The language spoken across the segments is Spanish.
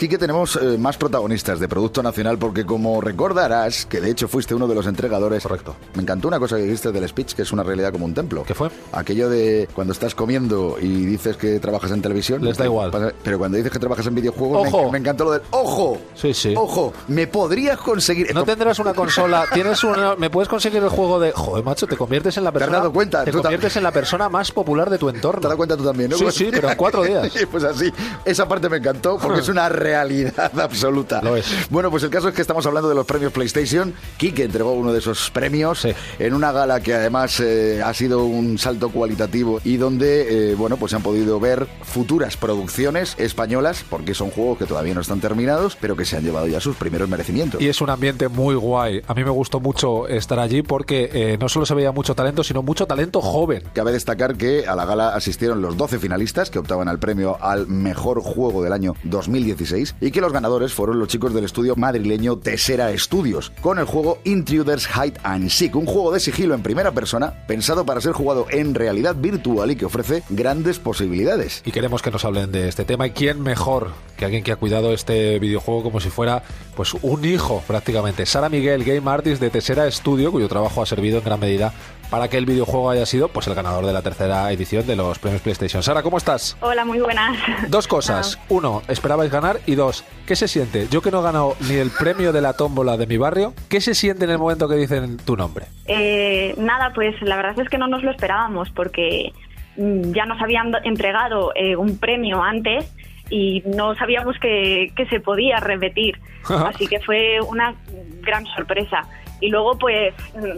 Quique, tenemos eh, más protagonistas de Producto Nacional porque como recordarás, que de hecho fuiste uno de los entregadores... Correcto. Me encantó una cosa que dijiste del speech, que es una realidad como un templo. ¿Qué fue? Aquello de cuando estás comiendo y dices que trabajas en televisión... Les da igual. pasa- Pero cuando dices que trabajas en videojuegos, me- ¡Ojo! Me, encantó lo del... ¡Ojo! Sí, sí. ¡Ojo! ¿Me podrías conseguir...? No tendrás una consola, tienes una, me puedes conseguir el juego de, joder, macho, te conviertes en la has persona, dado cuenta? te conviertes en la persona más popular de tu entorno. ¿Te has dado cuenta tú también, no? Sí, sí, pero en cuatro días. pues así. Esa parte me encantó porque es una realidad absoluta. Lo es. Bueno, pues el caso es que estamos hablando de los premios PlayStation. Kike entregó uno de esos premios Sí. en una gala que además eh, ha sido un salto cualitativo y donde, eh, bueno, pues se han podido ver futuras producciones españolas porque son juegos que todavía no están terminados, pero que se han llevado ya sus primeros merecimientos. Y es un ambiente muy guay. A mí me gustó mucho estar allí porque eh, no solo se veía mucho talento, sino mucho talento joven. Cabe destacar que a la gala asistieron los 12 finalistas que optaban al premio al mejor juego del año 2016 y que los ganadores fueron los chicos del estudio madrileño Tesera Studios con el juego Intruders Hide and Seek, un juego de sigilo en primera persona pensado para ser jugado en realidad virtual y que ofrece grandes posibilidades. Y queremos que nos hablen de este tema. ¿Y quién mejor que alguien que ha cuidado este videojuego como si fuera pues un hijo prácticamente? Sara Miguel, Game Artist de Tesera Studio, cuyo trabajo ha servido en gran medida para que el videojuego haya sido pues el ganador de la tercera edición de los premios PlayStation. Sara, ¿cómo estás? Hola, muy buenas. Dos cosas. Uno, ¿esperabais ganar? Y dos, ¿qué se siente? Yo que no he ganado ni el premio de la tómbola de mi barrio, ¿qué se siente en el momento que dicen tu nombre? Eh, nada, pues la verdad es que no nos lo esperábamos porque mm, ya nos habían do- entregado eh, un premio antes y no sabíamos que, que se podía repetir. Así que fue una gran sorpresa. Y luego, pues,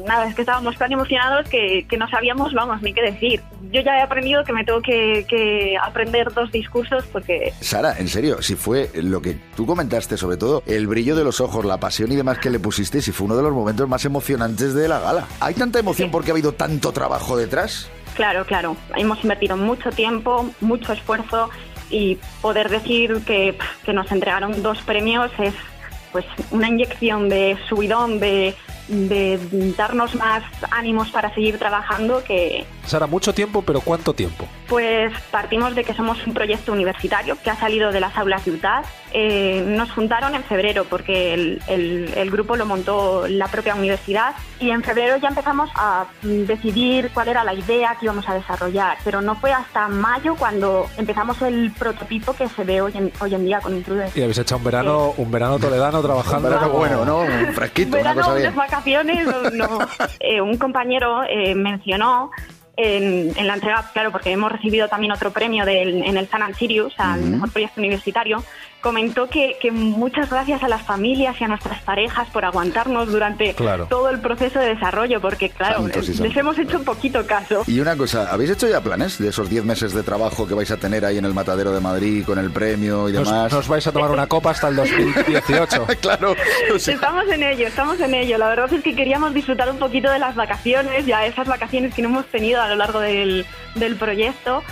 nada, es que estábamos tan emocionados que, que no sabíamos, vamos, ni qué decir. Yo ya he aprendido que me tengo que, que aprender dos discursos porque Sara, en serio, si fue lo que tú comentaste, sobre todo el brillo de los ojos, la pasión y demás que le pusiste, si fue uno de los momentos más emocionantes de la gala. ¿Hay tanta emoción porque ha habido tanto trabajo detrás? Claro, claro. Hemos invertido mucho tiempo, mucho esfuerzo y poder decir que, que nos entregaron dos premios es pues una inyección de subidón, de, de darnos más ánimos para seguir trabajando que Sara, mucho tiempo, pero ¿cuánto tiempo? Pues partimos de que somos un proyecto universitario que ha salido de las aulas de UTAD. Eh, nos juntaron en febrero porque el, el- el grupo lo montó la propia universidad y en febrero ya empezamos a decidir cuál era la idea que íbamos a desarrollar, pero no fue hasta mayo cuando empezamos el prototipo que se ve hoy en, hoy en día con Intruder. Y habéis hecho un verano, un verano toledano trabajando. Un verano bueno, ¿no? Un fresquito, una verano, cosa bien. unas vacaciones, no. Eh, un compañero eh, mencionó en, en la entrega, claro, porque hemos recibido también otro premio del- en el San Sirius, al mejor proyecto universitario, comentó que, que muchas gracias a las familias y a nuestras parejas por aguantarnos durante Claro. todo el proceso de desarrollo, porque claro, Santos y les santos. hemos hecho un poquito caso. Y una cosa, ¿habéis hecho ya planes de esos 10 meses de trabajo que vais a tener ahí en el Matadero de Madrid con el premio y Nos, demás? nos vais a tomar una copa hasta el 2018. claro. o sea, Estamos en ello, estamos en ello. La verdad es que queríamos disfrutar un poquito de las vacaciones, ya esas vacaciones que no hemos tenido a lo largo del, del proyecto.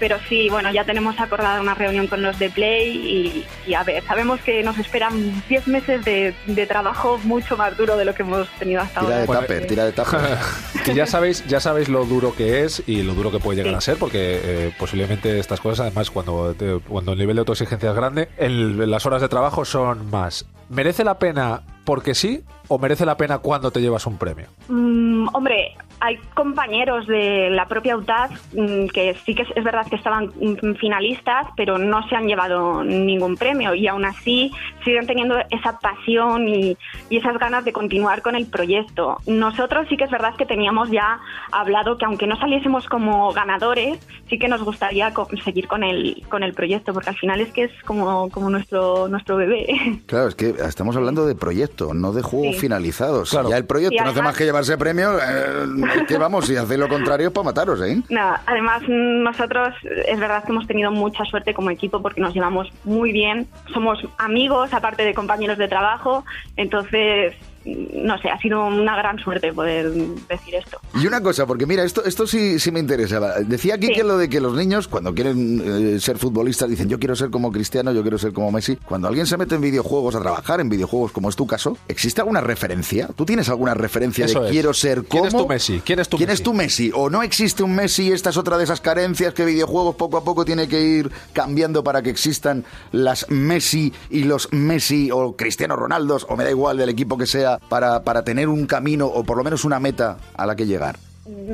Pero sí, bueno, ya tenemos acordada una reunión con los de Play y, y a ver, sabemos que nos esperan 10 meses de, de trabajo mucho más duro de lo que hemos tenido hasta Tira ahora. de Bueno, tupper, eh, tira de tupper. que ya sabéis, ya sabéis lo duro que es y lo duro que puede llegar Sí. a ser, porque eh, posiblemente estas cosas, además, cuando, te- cuando el nivel de autoexigencia es grande, el- las horas de trabajo son más. ¿Merece la pena porque sí o merece la pena cuando te llevas un premio? Mm, hombre, hay compañeros de la propia UTAD mm, que sí que es, es verdad que estaban mm, finalistas, pero no se han llevado ningún premio y aún así siguen teniendo esa pasión y, y esas ganas de continuar con el proyecto. Nosotros sí que es verdad que teníamos ya hablado que aunque no saliésemos como ganadores, sí que nos gustaría co- seguir con el, con el proyecto, porque al final es que es como, como nuestro, nuestro bebé. Claro, es que estamos hablando de proyecto, no de juegos Sí. Finalizados. Claro. Ya el proyecto no hace más que llevarse premio, eh, que vamos, si hacéis lo contrario es para mataros, ¿eh? No, además nosotros es verdad que hemos tenido mucha suerte como equipo porque nos llevamos muy bien, somos amigos aparte de compañeros de trabajo, entonces no sé, ha sido una gran suerte poder decir esto. Y una cosa, porque mira, esto, esto sí, sí me interesaba. Decía aquí Sí. que lo de que los niños, cuando quieren eh, ser futbolistas, dicen yo quiero ser como Cristiano, yo quiero ser como Messi. Cuando alguien se mete en videojuegos, a trabajar en videojuegos, como es tu caso, ¿existe alguna referencia? ¿Tú tienes alguna referencia Eso de es. quiero ser como? ¿Quién es tu Messi? ¿Quién es tu Messi? tu Messi? ¿O no existe un Messi y esta es otra de esas carencias que videojuegos poco a poco tiene que ir cambiando para que existan las Messi y los Messi o Cristiano Ronaldos, o me da igual del equipo que sea, para, para tener un camino o por lo menos una meta a la que llegar?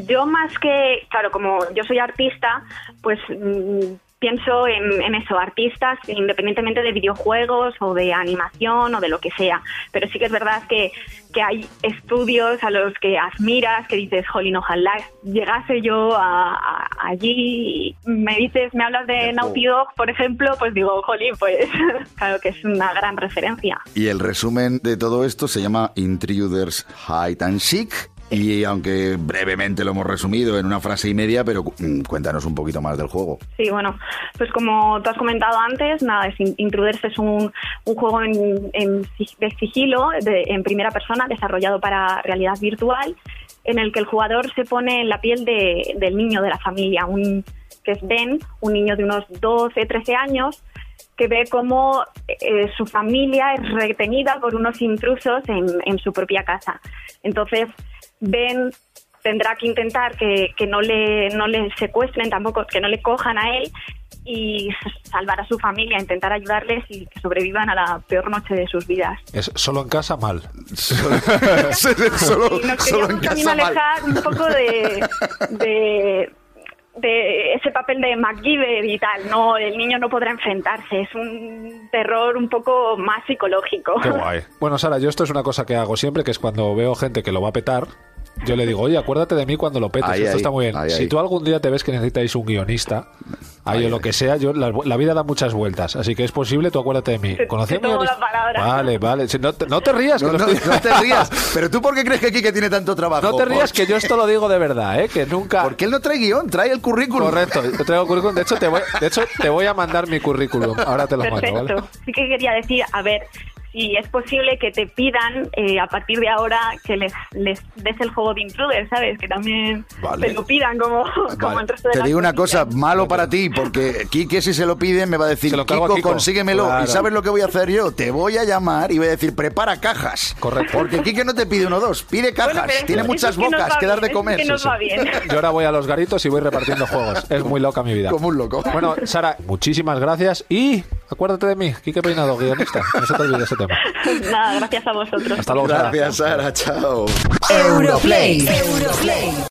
Yo más que, claro, como yo soy artista, pues mm, pienso en, en eso, artistas, independientemente de videojuegos o de animación o de lo que sea. Pero sí que es verdad que, que hay estudios a los que admiras, que dices, jolín, ojalá llegase yo a, a- allí. Y me dices, me hablas de De Naughty. Dog, por ejemplo, pues digo, jolín, pues claro que es una gran referencia. Y el resumen de todo esto se llama Intruders Hide and Seek. Y aunque brevemente lo hemos resumido en una frase y media, pero mm, cuéntanos un poquito más del juego. Sí, bueno, pues como tú has comentado antes, nada, es In- Intruders es un, un juego en, en de sigilo, de- en primera persona, desarrollado para realidad virtual, en el que el jugador se pone en la piel de- del niño de la familia, un, que es Ben, un niño de unos 12, 13 años, que ve cómo eh, su familia es retenida por unos intrusos en, en su propia casa. Entonces, Ben tendrá que intentar que, que no le no le secuestren tampoco que no le cojan a él y salvar a su familia intentar ayudarles y que sobrevivan a la peor noche de sus vidas Es solo en casa mal. solo, solo, y nos solo en queríamos también casa mal. alejar un poco de, de de ese papel de MacGyver y tal no el niño no podrá enfrentarse es un terror un poco más psicológico Qué guay. Bueno, Sara, yo esto es una cosa que hago siempre, que es cuando veo gente que lo va a petar, yo le digo, oye, acuérdate de mí cuando lo petes. Ahí, esto ahí, está muy bien. ahí, si ahí. tú algún día te ves que necesitáis un guionista, ahí o lo que sea, yo la, la vida da muchas vueltas, así que es posible, tú acuérdate de mí. Palabra. Vale, vale. No, te, no te rías, que No, te rías. Pero tú, ¿por qué crees que Kike tiene tanto trabajo? No te rías, que yo esto lo digo de verdad, ¿eh? Que nunca... Porque él no trae guion, trae el currículum. Correcto, yo traigo currículum. De hecho, te voy, de hecho, te voy a mandar mi currículum. Ahora te lo mando, Perfecto. ¿vale? Sí que quería decir, a ver, si es posible que te pidan eh, a partir de ahora que les, les des el juego de intruder, ¿sabes? Que también Vale. te lo pidan como, como Vale. el resto de Te digo una cosa, malo para ti, porque Quique si se lo pide me va a decir, Se lo Kiko, Kiko". consíguemelo. Claro. ¿Y sabes lo que voy a hacer yo? Te voy a llamar y voy a decir, prepara cajas. Correcto. Porque Quique no te pide uno o dos, pide cajas. Bueno, pero eso- Tiene eso muchas que bocas que dar de comer. que va sí. bien. Yo ahora voy a los garitos y voy repartiendo juegos. Es muy loca mi vida. Como un loco. Bueno, Sara, muchísimas gracias y acuérdate de mí, Quique Peinado, guionista. No se te olvide ese tema. Nada, gracias a vosotros. Hasta luego, Sara. Gracias, Sara. Chao. Europlay. Europlay.